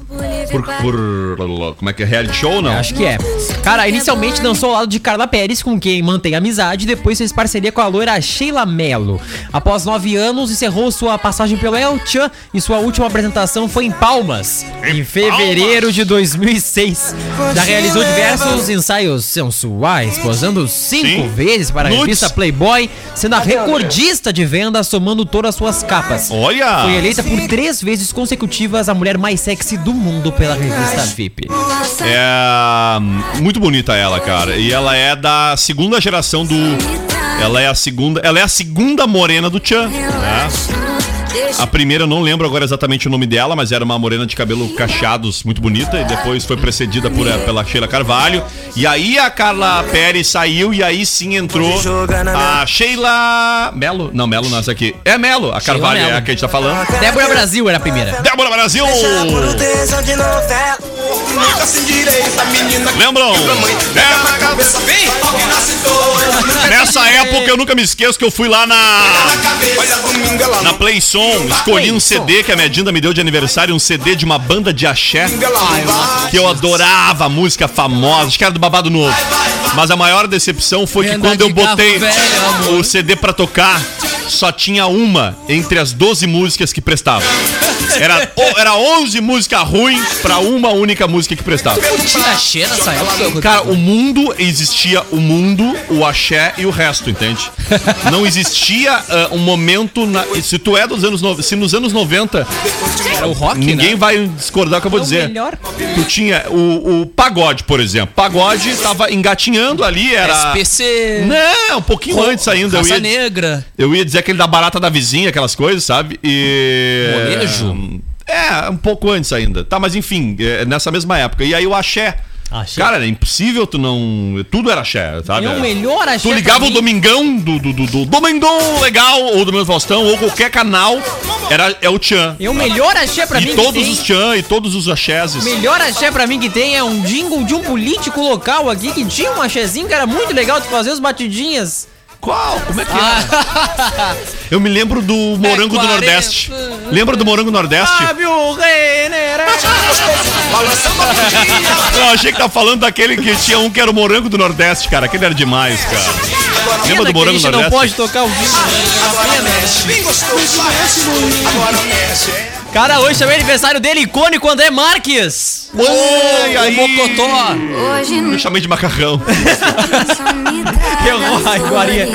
por, por- como é que é? Reality show ou não? Acho que é. Cara, inicialmente dançou ao lado de Carla Pérez, com quem mantém amizade, depois fez parceria com a loira Sheila Mello. Após nove anos, encerrou sua passagem pelo El Chan e sua última apresentação foi em Palmas, em fevereiro de 2006. Já realizou diversos ensaios sensuais, posando cinco Sim. vezes para a Nudes. revista Playboy, sendo a recordista de vendas, somando todas as suas capas. Olha! Foi eleita por três vezes consecutivas a mulher mais sexy do mundo pela revista VIP. É. Muito bonita ela, cara. E ela é da segunda geração do. Ela é a segunda. Ela é a segunda morena do Chan. Né? A primeira eu não lembro agora exatamente o nome dela, mas era uma morena de cabelo cacheados muito bonita. E depois foi precedida por, pela Sheila Carvalho. E aí a Carla Pérez saiu e aí sim entrou a Sheila. Melo? Não, Melo não, essa aqui. É Melo. A Carvalho é Mello. a que a gente tá falando. Débora Brasil era a primeira. Débora Brasil! Lembram? É, Nessa época eu nunca me esqueço que eu fui lá na na Play Som, escolhi um CD que a minha Dinda me deu de aniversário, um CD de uma banda de axé que eu adorava, música famosa, acho que era do Babado Novo. Mas a maior decepção foi que quando eu botei velho, o CD pra tocar, só tinha uma entre as 12 músicas que prestavam. Era, era 11 músicas ruins pra uma única música que prestava. Tinha axé nessa época. Cara, o mundo existia o mundo, o axé e o resto, entende? Não existia ah, um momento na, se tu é dos anos no- se nos anos 90 Era o rock, ninguém né? vai discordar do que eu vou dizer. melhor. Tu tinha o, o pagode, por exemplo. Pagode tava engatinhando ali, era SPC. Não, um pouquinho antes ainda. Eu Raça ia, Negra. eu ia dizer aquele da barata da vizinha, aquelas coisas, sabe? E. Molejo? É, um pouco antes ainda. Tá, mas enfim, é, nessa mesma época. E aí o axé. Axé. Cara, era impossível tu não. Tudo era axé, sabe? O melhor axé Tu ligava o. Domingão do, do, do, do Domingão Legal, ou do meu Faustão, ou qualquer canal, era, é o Tchan. E o melhor axé pra mim E todos os Tchan e todos os axés. O melhor axé pra mim que tem é um jingle de um político local aqui que tinha um axézinho que era muito legal de fazer as batidinhas. Qual? Como é que é? Eu me lembro do Morango do 40. Nordeste. Lembra do Morango Nordeste? Fábio Renner. Eu achei que tava falando daquele que tinha um que era o Morango do Nordeste, cara. Aquele era demais, cara. Lembra do Morango gente do não pode Nordeste? tocar o jingle. né? É uma pena. Cara, hoje também é aniversário dele, icônico André Marques. Oi, aí. Mocotó. Hoje Eu não chamei de macarrão. Errou a iguaria.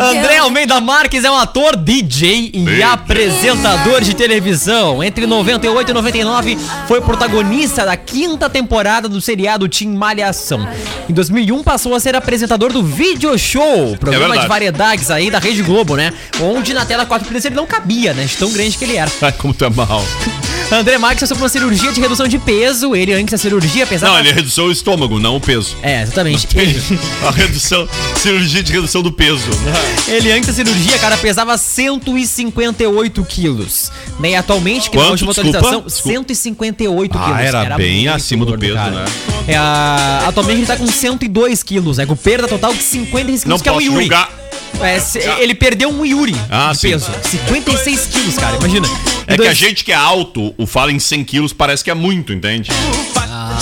André Almeida Marques é um ator, DJ e DJ. apresentador de televisão. Entre 98 e 99 foi protagonista da quinta temporada do seriado Team Malhação. Em 2001 passou a ser apresentador do Video Show, programa verdade. de variedades aí da Rede Globo, né? Onde na tela 4 ele não cabia, né? De tão grande que ele era. Como é mal. André Marques passou por uma cirurgia de redução de peso. Ele antes da cirurgia pesava... Não, ele reduziu o estômago, não o peso. É, exatamente. Ele... A redução, cirurgia de redução do peso. Ele antes da cirurgia, cara, pesava 158 quilos. Né? E atualmente, que na Quanto? última Desculpa? atualização, Desculpa. 158 Ah, quilos. era bem muito acima do gordo, peso, cara. né? É, a- atualmente ele tá com 102 quilos, né? Com perda total de 56 quilos, Não que é o Yuri. julgar. É, se- ele perdeu um Yuri Ah, de sim. peso. 56 quilos, cara, imagina. É Em que a dois- gente que é alto, o fala em 100 quilos parece que é muito, entende? Em Qual a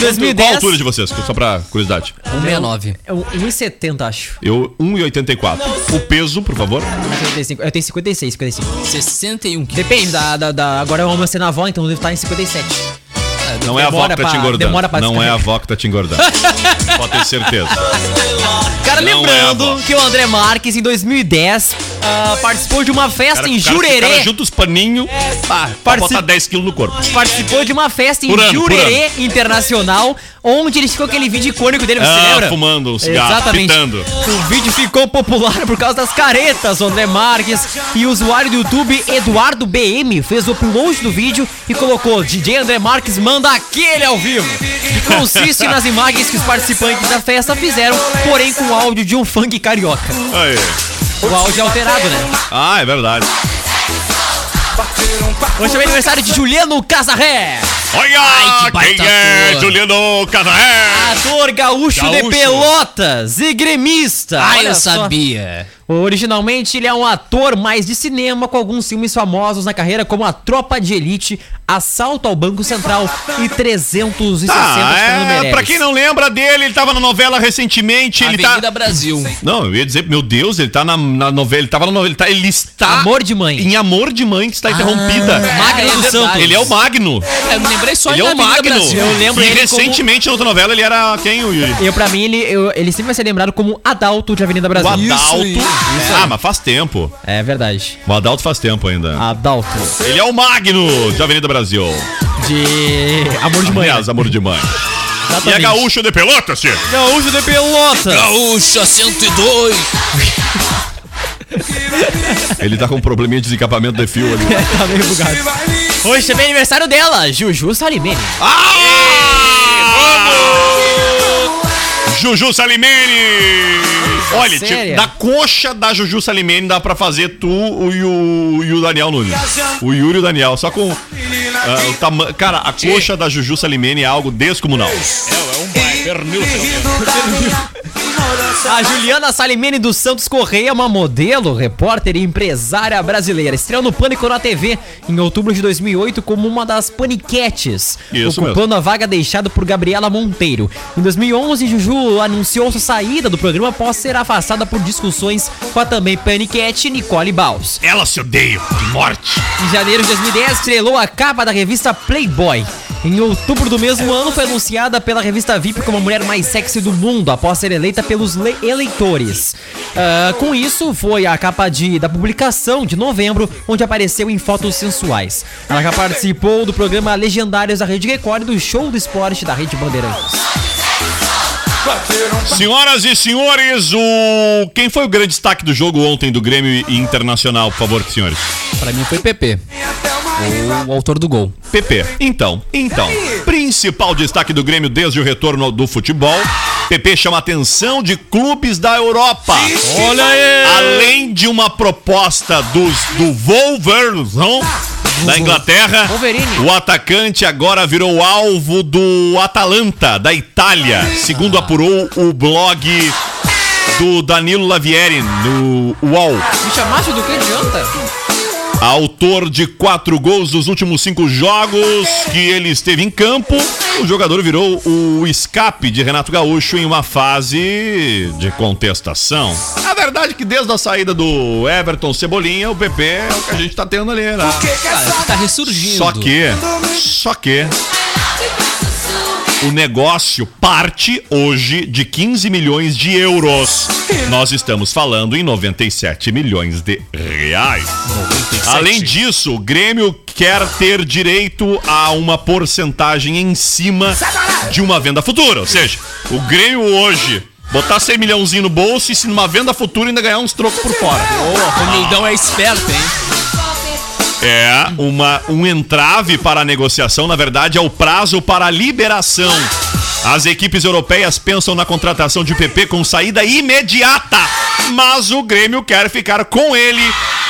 2010. altura de vocês? Só pra curiosidade. 169. É um- 1,70, acho. Eu, 1,84. O peso, por favor. 55. Eu tenho 56, 55. 61 quilos. Depende da. da, da- agora eu amo ser na avó, então deve estar em 57. Não é a avó Demora que tá te engordando. demora pra Não é a avó que tá te engordando. Pode ter certeza. Cara, Não é lembrando avó. que o André Marques, em 2010, ah, participou de uma festa Cara, em cara, Jurerê. cara junta os paninhos pra Partici- botar 10 quilos no corpo. Participou de uma festa em ano, Jurerê Internacional, onde ele ficou aquele vídeo icônico dele, você Ah, lembra? fumando um cigarro, Exatamente. pitando. O vídeo ficou popular por causa das caretas, André Marques. E o usuário do YouTube, Eduardo BM, fez o upload do vídeo e colocou DJ André Marques manda aquele ao vivo. E consiste nas imagens que os participantes da festa fizeram, porém com o áudio de um funk carioca. Aí. O áudio é alterado, né? Ah, é verdade. Hoje é aniversário de Juliano Casarré. Olha Ai, que quem é ator. Juliano Casaré. Ator gaúcho, de Gaúcho. Pelotas e gremista. Ah, Olha eu só. Originalmente, ele é um ator mais de cinema com alguns filmes famosos na carreira, como A Tropa de Elite, Assalto ao Banco Central e 360 Ah, de Fernando é, pra quem não lembra dele, ele tava na novela recentemente, ele Avenida tá... Brasil. Não, eu ia dizer, meu Deus, ele tá na, na novela, ele tava na novela, ele, tá, ele está... Amor de Mãe. Em Amor de Mãe, que está interrompida. Magno é verdade. Santos. Ele é o Magno. Eu me lembrei só Ele é da o Avenida Magno. Brasil. Eu lembro E ele como- recentemente, na outra novela, ele era quem, o Yuri? Eu, pra mim, ele, eu- ele sempre vai ser lembrado como Adalto de Avenida O Brasil. Adalto. isso. Ah, mas faz tempo. É verdade. O Adalto faz tempo ainda. Adalto. Ele é o Magno de Avenida Brasil. De Amor de Mãe. Aliás, Amor de Mãe. E é Exatamente. gaúcho de Pelotas, tia. Gaúcho de Pelotas. Gaúcha 102. Ele tá com um probleminha de desencapamento de fio ali. tá meio bugado. Hoje também é aniversário dela, Juju Salimene. Vamos! Juju Salimene! Olha, tipo, da coxa da Juju Salimene dá pra fazer tu e, o, e o Daniel Nunes. O Yuri e o Daniel, só com ah, o tamanho. Cara, a coxa da Juju Salimene é algo descomunal. A Juliana Salimene dos Santos Correia é uma modelo, repórter e empresária brasileira. Estreou no Pânico na TV em outubro de 2008 como uma das paniquetes, Isso ocupando a vaga deixada por Gabriela Monteiro. Em 2011, Juju anunciou sua saída do programa após ser afastada por discussões com a também paniquete Nicole Baus. Ela se odeia de morte. Em janeiro de 2010, estrelou a capa da revista Playboy. Em outubro do mesmo ano, foi anunciada pela revista VIP como a mulher mais sexy do mundo, após ser eleita pelos le- eleitores. Ah, com isso, foi a capa de, da publicação de novembro, onde apareceu em fotos sensuais. Ela já participou do programa Legendários da Rede Record e do Show do Esporte da Rede Bandeirantes. Senhoras e senhores, o quem foi o grande destaque do jogo ontem do Grêmio e Internacional, por favor, senhores? Pra mim foi PP. O autor do gol. PP. Então, então, principal destaque do Grêmio desde o retorno do futebol. PP chama a atenção de clubes da Europa. Olha aí! Além de uma proposta dos do Wolverhampton da Inglaterra, Wolverine. o atacante agora virou alvo do Atalanta da Itália, segundo apurou o blog do Danilo Lavieri no UOL. Me chamaste do que adianta? Autor de quatro gols nos últimos cinco jogos que ele esteve em campo, o jogador virou o escape de Renato Gaúcho em uma fase de contestação. A verdade é que desde a saída do Everton Cebolinha, o PP é o que a gente tá tendo ali, né? Cara, tá ressurgindo. Só que, só que o negócio parte hoje de 15 milhões de euros. Nós estamos falando em 97 milhões de reais. Além disso, o Grêmio quer ter direito a uma porcentagem em cima de uma venda futura. Ou seja, o Grêmio hoje botar 100 milhãozinho no bolso e se numa venda futura ainda ganhar uns trocos por fora. O Mengão é esperto, hein? É uma, um entrave para a negociação, na verdade, é o prazo para a liberação. As equipes europeias pensam na contratação de PP com saída imediata, mas o Grêmio quer ficar com ele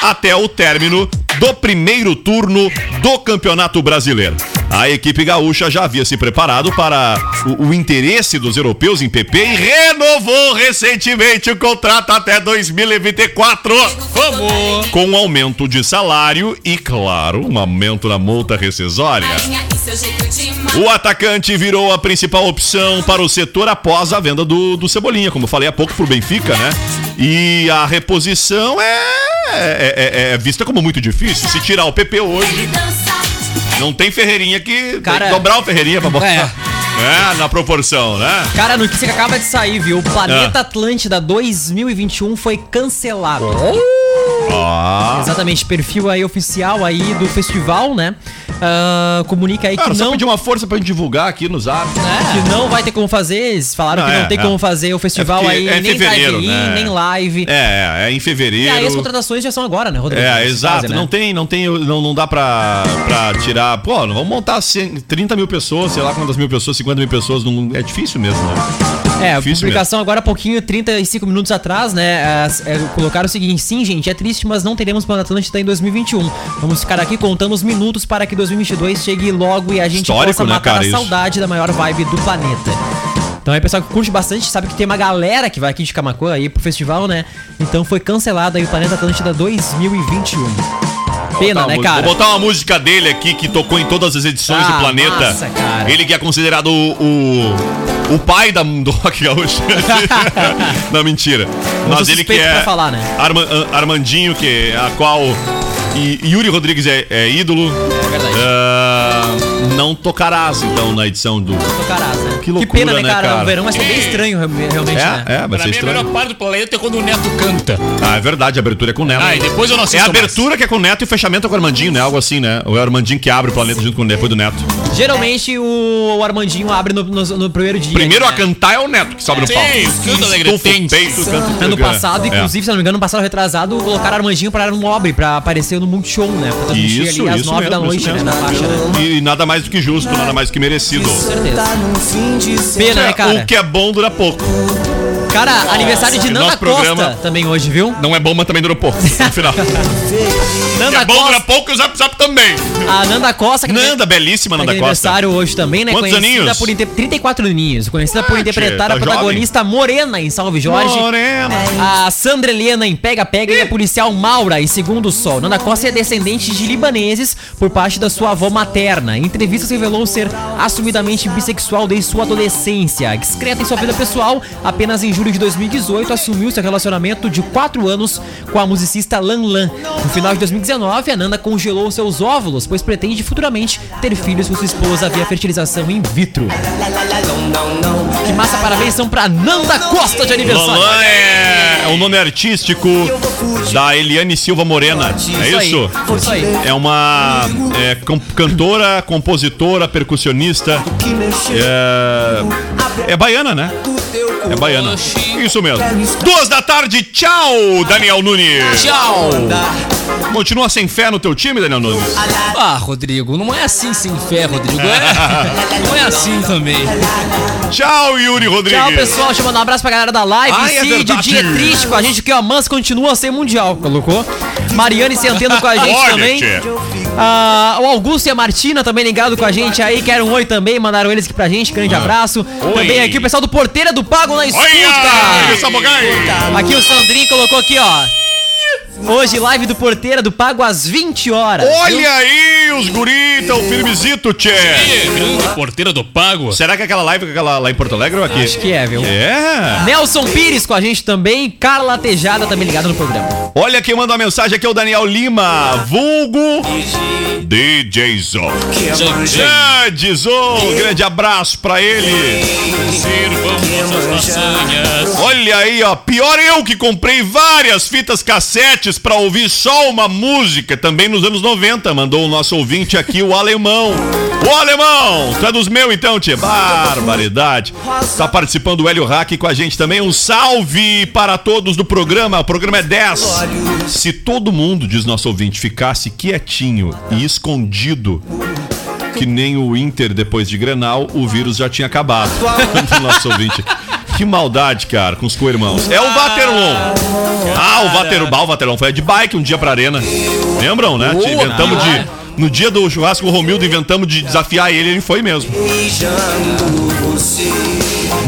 até o término do primeiro turno do Campeonato Brasileiro. A equipe gaúcha já havia se preparado para o, o interesse dos europeus em PP e renovou recentemente o contrato até 2024. Vamos! Com um aumento de salário e, claro, um aumento na multa rescisória. O atacante virou a principal opção para o setor após a venda do, do Cebolinha, como falei há pouco pro Benfica, né? E a reposição é, é, é- é vista como muito difícil. Se tirar o PP hoje, não tem Ferreirinha que Cara- tem que dobrar o Ferreirinha pra botar. É. É, na proporção, né? Cara, a notícia que acaba de sair, viu? O Planeta Ah. Atlântida 2021 foi cancelado. Ah. Exatamente, perfil aí oficial aí do festival, né? Ah, comunica aí que só não, pedir uma força pra gente divulgar aqui no zap. que não vai ter como fazer. Eles falaram Não, que não é, tem é. como fazer o festival É aí, é em nem drive-in, né? nem live. É, é em E fevereiro. aí as contratações já são agora, né, Rodrigo? É, exato. né? Não tem, não tem, não, não dá pra, pra tirar. Pô, não vamos montar 100, 30 mil pessoas, sei lá quantas mil pessoas, 50 mil pessoas. Não, é difícil mesmo, né? É, a publicação agora há pouquinho, 35 minutos atrás, né? as- é, colocaram o seguinte: sim, gente, é triste, mas não teremos Planeta Atlântida em 2021. Vamos ficar aqui contando os minutos para que 2022 chegue logo e a gente Histórico, possa né, matar cara, a isso. saudade da maior vibe do planeta. Então aí, pessoal que curte bastante, sabe que tem uma galera que vai aqui de Camacuã aí pro festival, né? Então foi cancelado aí o Planeta Atlântida 2021. Pena, né, cara? Vou botar uma música dele aqui que tocou em todas as edições Ah, do Planeta. massa, cara. Ele que é considerado o, o, o pai da, do rock gaúcho. Não, mentira. Mas ele que é falar, né? Arma- Ar- Armandinho, que é a qual e Yuri Rodrigues é, é ídolo. É verdade. Ah, não tocarás, então, na edição do. Tocarás, né? Que loucura, pena, né, né, cara? cara? O verão vai ser bem estranho, re- realmente, né? É, é, vai Pra ser mim, a estranho. melhor parte do planeta é quando o Neto canta. Ah, é verdade, a abertura é com o Neto. Ah, e depois eu não É assisto a abertura que é com o Neto e o fechamento é com o Armandinho, né? Algo assim, né? Ou é o Armandinho que abre o planeta junto com o depois do Neto. Geralmente o Armandinho abre no, no- no primeiro dia. Primeiro né? a cantar é o Neto que sobe no Sim, palco. canta alegre, peito, canta Ano passado, É. inclusive, se não me engano, no passado retrasado, colocaram Armandinho pra no Nobre, pra aparecer no Multishow, né? Pra transmitir Isso, ali às isso nove da mesmo, noite, isso né? mesmo. Na faixa, né? E nada mais do que justo, nada mais do que merecido. Com certeza. Tá ser Pena, né, cara? O que é bom dura pouco. Cara, aniversário de nosso Costa também hoje, viu? Não é bom, mas também dura pouco. No final. Nanda é bom dura Costa. pouco e o Zap Zap também. A Nanda Costa, que Nanda, belíssima Tá Nanda Costa. aniversário hoje também, né? Quantos conhecida aninhos? por inter... 34 aninhos. Conhecida por Ah, interpretar tchê, a tá protagonista Morena em Salve Jorge. Morena. A Sandra Helena em Pega Pega e a policial Maura em Segundo Sol. Nanda Costa é descendente de libaneses por parte da sua avó materna. Em entrevistas revelou ser assumidamente bissexual desde sua adolescência. Discreta em sua vida pessoal, apenas em julho de 2018 assumiu seu relacionamento de 4 anos com a musicista Lan Lan. No final de 2019, a Nanda congelou seus óvulos, pois pretende futuramente ter filhos com sua esposa via fertilização in vitro. Que massa, parabéns são pra Nanda Costa de aniversário. Lolan é, é o nome artístico da Eliane Silva Morena. É Isso aí, isso? Isso aí. É uma é, cantora, compositora, percussionista. É, é baiana, né? É baiana. Isso mesmo. Duas da tarde, tchau, Daniel Nunes. Tchau! Continua sem fé no teu time, Daniel Nunes? Ah, Rodrigo, não é assim sem fé, Rodrigo. É, não é assim também. Tchau, Yuri Rodrigues. Tchau, pessoal. Deixa eu mandar um abraço pra galera da live. Ai, é Cid, verdade. dia triste com a gente, que o Amans continua sem mundial, colocou. Mariane Centeno com a gente Olha, também. tchê. Ah, o Augusto e a Martina também ligado com a gente aí. Quero um oi também, mandaram eles aqui pra gente. Grande abraço. Também aqui o pessoal do Porteira do Pago na escuta. Sabogai. Aqui o Sandrinho colocou aqui, ó. Hoje, live do Porteira do Pago às 20 horas. viu? Olha aí, os guri tão firmezito, tchê. Porteira do Pago. Será que é aquela live é aquela lá em Porto Alegre ou aqui? Acho que é, viu? É. Nelson Pires com a gente também. Carla Tejada também ligada no programa. Olha quem mandou a mensagem aqui é o Daniel Lima, vulgo DJ Zo. Grande Zo, grande abraço pra ele. Olha aí, ó, pior eu que comprei várias fitas cassetes pra ouvir só uma música, também nos anos 90, mandou o nosso ouvinte aqui, o Alemão. O Alemão, tu é dos meus então, tia? Barbaridade. Tá participando o Hélio Hack com a gente também, um salve para todos do programa, o programa é 10. Se todo mundo, diz nosso ouvinte, ficasse quietinho e escondido, que nem o Inter depois de Grenal, o vírus já tinha acabado. Do nosso ouvinte. Que maldade, cara, com os co-irmãos. É o Vaterlon. Ah, o Vaterlon. O Vaterlon foi de bike um dia pra arena. Lembram, né? Boa, inventamos de. No dia do churrasco, o Romildo inventamos de desafiar ele, ele foi mesmo.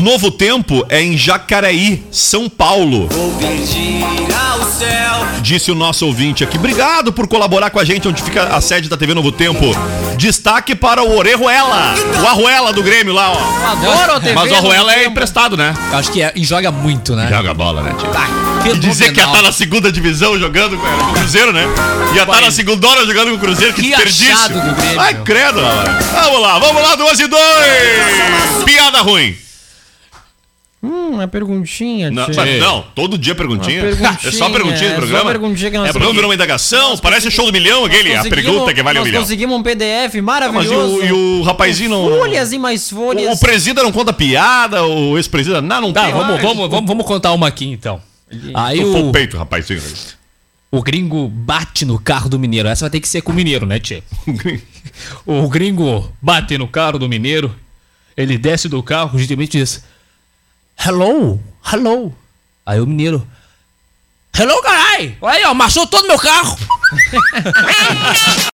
Novo Tempo é em Jacareí, São Paulo. Disse o nosso ouvinte aqui. Obrigado por colaborar com a gente, onde fica a sede da TV Novo Tempo. Destaque para o Orejuela, o Arruela do Grêmio lá, ó. Adoro a TV. Mas o Arruela é emprestado, né? Acho que é. E joga muito, né? Joga bola, né, tio? Que E dizer que ia estar na segunda divisão jogando com com o Cruzeiro, né? Ia estar na segunda hora jogando com o Cruzeiro, que, Que desperdício. Ai, credo. Vamos lá, vamos lá, duas e dois. Piada ruim. Hum, uma perguntinha. Não, mas não, todo dia perguntinha. Perguntinha, É só perguntinha é no só programa. perguntinha que nós é programa virou uma indagação, parece show do milhão aquele, a Conseguimos- pergunta que vale um nós milhão. conseguimos um PDF Mas e maravilhoso. o, e o rapazinho não. Folhas e mais folhas. O presida não conta piada, o ex-presida. Não, não Tá, tem vamos, mais. vamos, vamos, vamos contar uma aqui então. Aí o, o peito, rapazinho. o gringo bate no carro do mineiro. Essa vai ter que ser com o mineiro, né, Tchê? O gringo bate no carro do mineiro. Ele desce do carro, gentilmente diz: Hello, hello. Aí o mineiro: Hello, carai! Olha aí, ó, amassou todo meu carro.